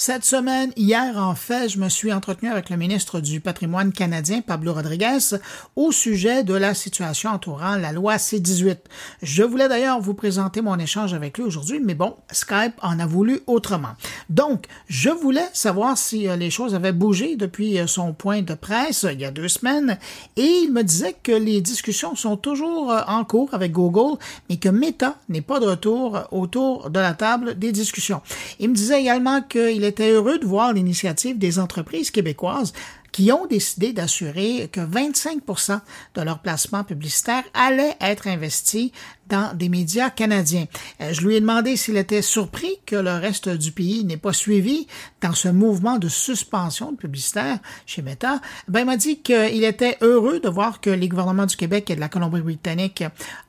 Cette semaine, hier en fait, je me suis entretenu avec le ministre du patrimoine canadien, Pablo Rodriguez, au sujet de la situation entourant la loi C-18. Je voulais d'ailleurs vous présenter mon échange avec lui aujourd'hui, mais bon, Skype en a voulu autrement. Donc, je voulais savoir si euh, les choses avaient bougé depuis euh, son point de presse il y a deux semaines, et il me disait que les discussions sont toujours euh, en cours avec Google, mais que Meta n'est pas de retour autour de la table des discussions. Il me disait également qu'il était heureux de voir l'initiative des entreprises québécoises qui ont décidé d'assurer que 25% de leur placement publicitaire allait être investi dans des médias canadiens. Euh, je lui ai demandé s'il était surpris que le reste du pays n'ait pas suivi dans ce mouvement de suspension de publicitaire chez Meta. Ben, il m'a dit qu'il était heureux de voir que les gouvernements du Québec et de la Colombie-Britannique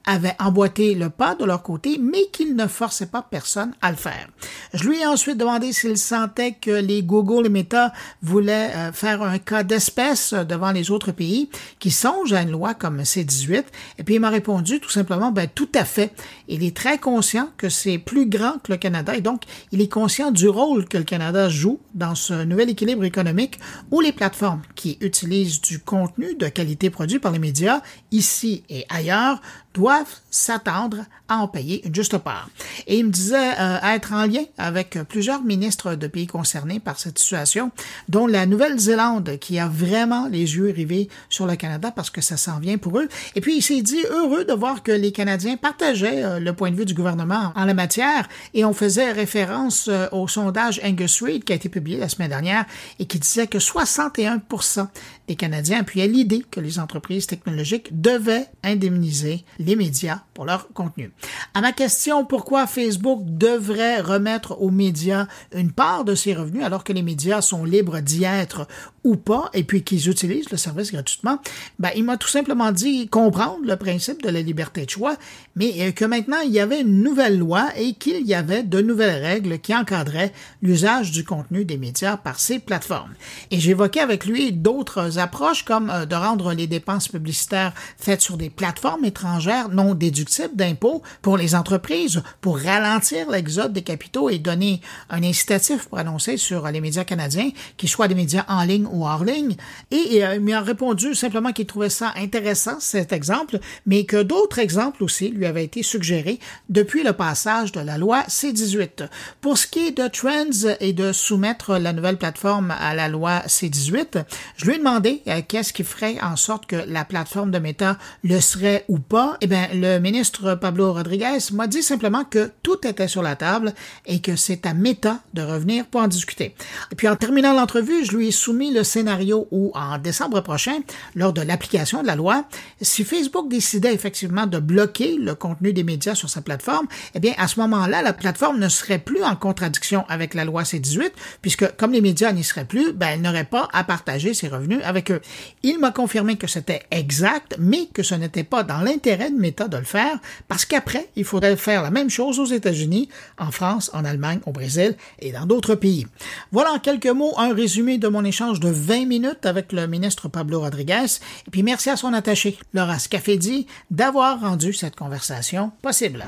avaient emboîté le pas de leur côté, mais qu'ils ne forçaient pas personne à le faire. Je lui ai ensuite demandé s'il sentait que les Google et Meta voulaient euh, faire un cas d'espèce devant les autres pays qui songent à une loi comme C-18. Et puis il m'a répondu tout simplement, ben, tout tout à fait. Il est très conscient que c'est plus grand que le Canada et donc il est conscient du rôle que le Canada joue dans ce nouvel équilibre économique où les plateformes qui utilisent du contenu de qualité produit par les médias ici et ailleurs doivent s'attendre à en payer juste part. Et il me disait euh, être en lien avec plusieurs ministres de pays concernés par cette situation, dont la Nouvelle-Zélande, qui a vraiment les yeux rivés sur le Canada parce que ça s'en vient pour eux. Et puis il s'est dit heureux de voir que les Canadiens partageaient euh, le point de vue du gouvernement en la matière et on faisait référence euh, au sondage Angus Reid qui a été publié la semaine dernière et qui disait que 61 des Canadiens appuyaient l'idée que les entreprises technologiques devaient indemniser les médias pour leur contenu. À ma question pourquoi Facebook devrait remettre aux médias une part de ses revenus alors que les médias sont libres d'y être ou pas et puis qu'ils utilisent le service gratuitement, ben, il m'a tout simplement dit comprendre le principe de la liberté de choix, mais euh, que maintenant il y avait une nouvelle loi et qu'il y avait de nouvelles règles qui encadraient l'usage du contenu des médias par ces plateformes. Et j'évoquais avec lui d'autres approches comme euh, de rendre les dépenses publicitaires faites sur des plateformes étrangères non déductibles d'impôts pour les entreprises, pour ralentir l'exode des capitaux et donner un incitatif pour annoncer sur les médias canadiens, qu'ils soient des médias en ligne ou hors ligne. Et euh, il m'a répondu simplement qu'il trouvait ça intéressant, cet exemple, mais que d'autres exemples aussi lui avaient été suggérés depuis le passage de la loi C-18. Pour ce qui est de Trends et de soumettre la nouvelle plateforme à la loi C-18, je lui ai demandé euh, qu'est-ce qui ferait en sorte que la plateforme de Meta le serait ou pas. Eh bien, le ministre Pablo Rodriguez m'a dit simplement que tout était sur la table et que c'est à Meta de revenir pour en discuter. Et puis en terminant l'entrevue, je lui ai soumis le scénario où en décembre prochain, lors de l'application de la loi, si Facebook décidait effectivement de bloquer le contenu des médias sur sa plateforme, eh bien à ce moment-là, la plateforme ne serait plus en contradiction avec la loi C18 puisque comme les médias n'y seraient plus, ben elle n'aurait pas à partager ses revenus avec eux. Il m'a confirmé que c'était exact, mais que ce n'était pas dans l'intérêt de Meta de le faire parce qu'après, il faudrait faire la même chose aux États-Unis, en France, en Allemagne, au Brésil et dans d'autres pays. Voilà en quelques mots un résumé de mon échange de 20 minutes avec le ministre Pablo Rodriguez. Et puis merci à son attaché, Laura Scafedi, d'avoir rendu cette conversation possible.